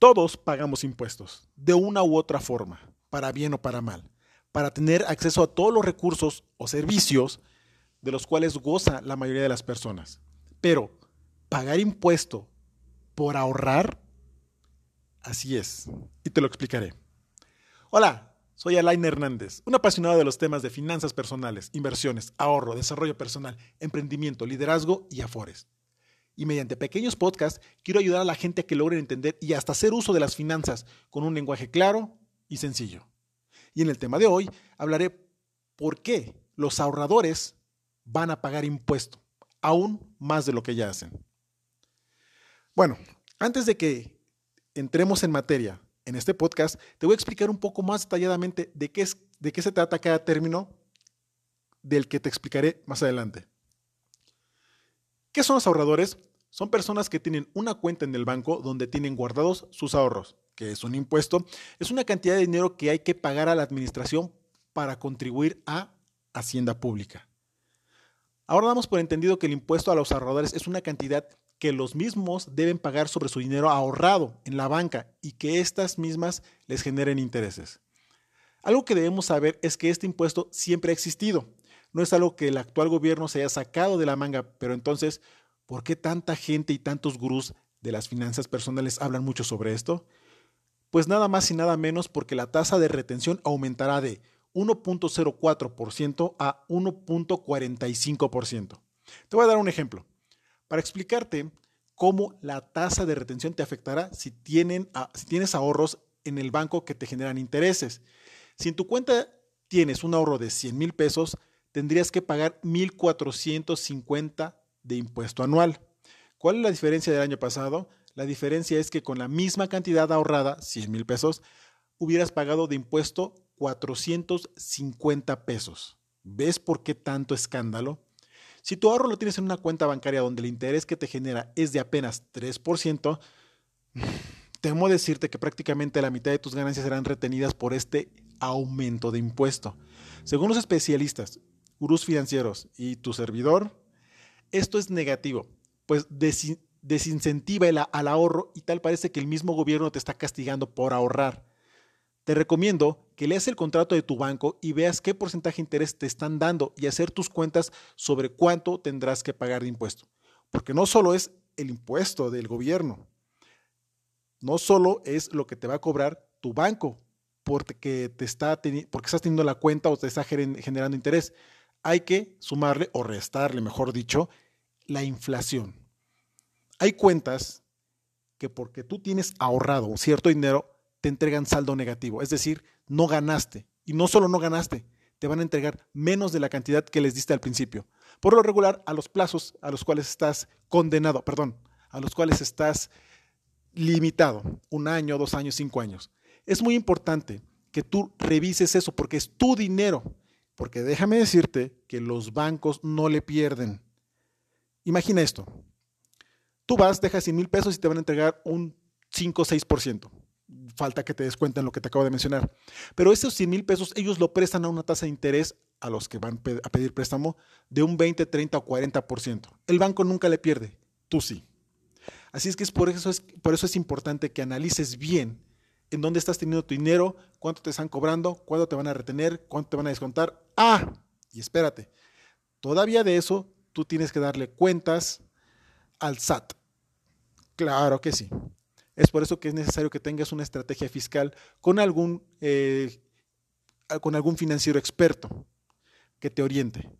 Todos pagamos impuestos, de una u otra forma, para bien o para mal, para tener acceso a todos los recursos o servicios de los cuales goza la mayoría de las personas. Pero, pagar impuesto por ahorrar, así es, y te lo explicaré. Hola, soy Alain Hernández, un apasionado de los temas de finanzas personales, inversiones, ahorro, desarrollo personal, emprendimiento, liderazgo y afores. Y mediante pequeños podcasts quiero ayudar a la gente a que logren entender y hasta hacer uso de las finanzas con un lenguaje claro y sencillo. Y en el tema de hoy hablaré por qué los ahorradores van a pagar impuesto, aún más de lo que ya hacen. Bueno, antes de que entremos en materia en este podcast, te voy a explicar un poco más detalladamente de qué, es, de qué se trata cada término del que te explicaré más adelante. ¿Qué son los ahorradores? Son personas que tienen una cuenta en el banco donde tienen guardados sus ahorros, que es un impuesto, es una cantidad de dinero que hay que pagar a la administración para contribuir a Hacienda Pública. Ahora damos por entendido que el impuesto a los ahorradores es una cantidad que los mismos deben pagar sobre su dinero ahorrado en la banca y que estas mismas les generen intereses. Algo que debemos saber es que este impuesto siempre ha existido. No es algo que el actual gobierno se haya sacado de la manga, pero entonces, ¿por qué tanta gente y tantos gurús de las finanzas personales hablan mucho sobre esto? Pues nada más y nada menos porque la tasa de retención aumentará de 1.04% a 1.45%. Te voy a dar un ejemplo para explicarte cómo la tasa de retención te afectará si, tienen, si tienes ahorros en el banco que te generan intereses. Si en tu cuenta tienes un ahorro de 100 mil pesos, tendrías que pagar 1.450 de impuesto anual. ¿Cuál es la diferencia del año pasado? La diferencia es que con la misma cantidad ahorrada, 100 mil pesos, hubieras pagado de impuesto 450 pesos. ¿Ves por qué tanto escándalo? Si tu ahorro lo tienes en una cuenta bancaria donde el interés que te genera es de apenas 3%, temo decirte que prácticamente la mitad de tus ganancias serán retenidas por este aumento de impuesto. Según los especialistas, gurús financieros y tu servidor, esto es negativo, pues desincentiva el, al ahorro y tal parece que el mismo gobierno te está castigando por ahorrar. Te recomiendo que leas el contrato de tu banco y veas qué porcentaje de interés te están dando y hacer tus cuentas sobre cuánto tendrás que pagar de impuesto. Porque no solo es el impuesto del gobierno, no solo es lo que te va a cobrar tu banco porque, te está porque estás teniendo la cuenta o te está generando interés. Hay que sumarle o restarle, mejor dicho, la inflación. Hay cuentas que porque tú tienes ahorrado cierto dinero, te entregan saldo negativo, es decir, no ganaste. Y no solo no ganaste, te van a entregar menos de la cantidad que les diste al principio. Por lo regular, a los plazos a los cuales estás condenado, perdón, a los cuales estás limitado, un año, dos años, cinco años. Es muy importante que tú revises eso porque es tu dinero. Porque déjame decirte que los bancos no le pierden. Imagina esto. Tú vas, dejas 100 mil pesos y te van a entregar un 5 o 6% falta que te descuenten lo que te acabo de mencionar. Pero esos 100 mil pesos ellos lo prestan a una tasa de interés a los que van a pedir préstamo de un 20, 30 o 40%. El banco nunca le pierde, tú sí. Así es que es por, eso es, por eso es importante que analices bien en dónde estás teniendo tu dinero, cuánto te están cobrando, cuánto te van a retener, cuánto te van a descontar. Ah, y espérate, todavía de eso tú tienes que darle cuentas al SAT. Claro que sí. Es por eso que es necesario que tengas una estrategia fiscal con algún, eh, con algún financiero experto que te oriente.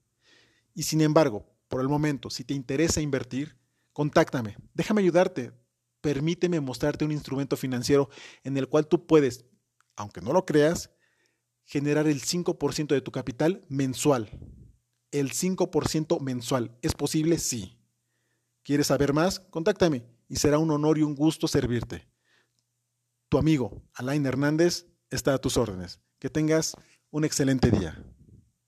Y sin embargo, por el momento, si te interesa invertir, contáctame, déjame ayudarte, permíteme mostrarte un instrumento financiero en el cual tú puedes, aunque no lo creas, generar el 5% de tu capital mensual. El 5% mensual. ¿Es posible? Sí. ¿Quieres saber más? Contáctame y será un honor y un gusto servirte. Tu amigo Alain Hernández está a tus órdenes. Que tengas un excelente día.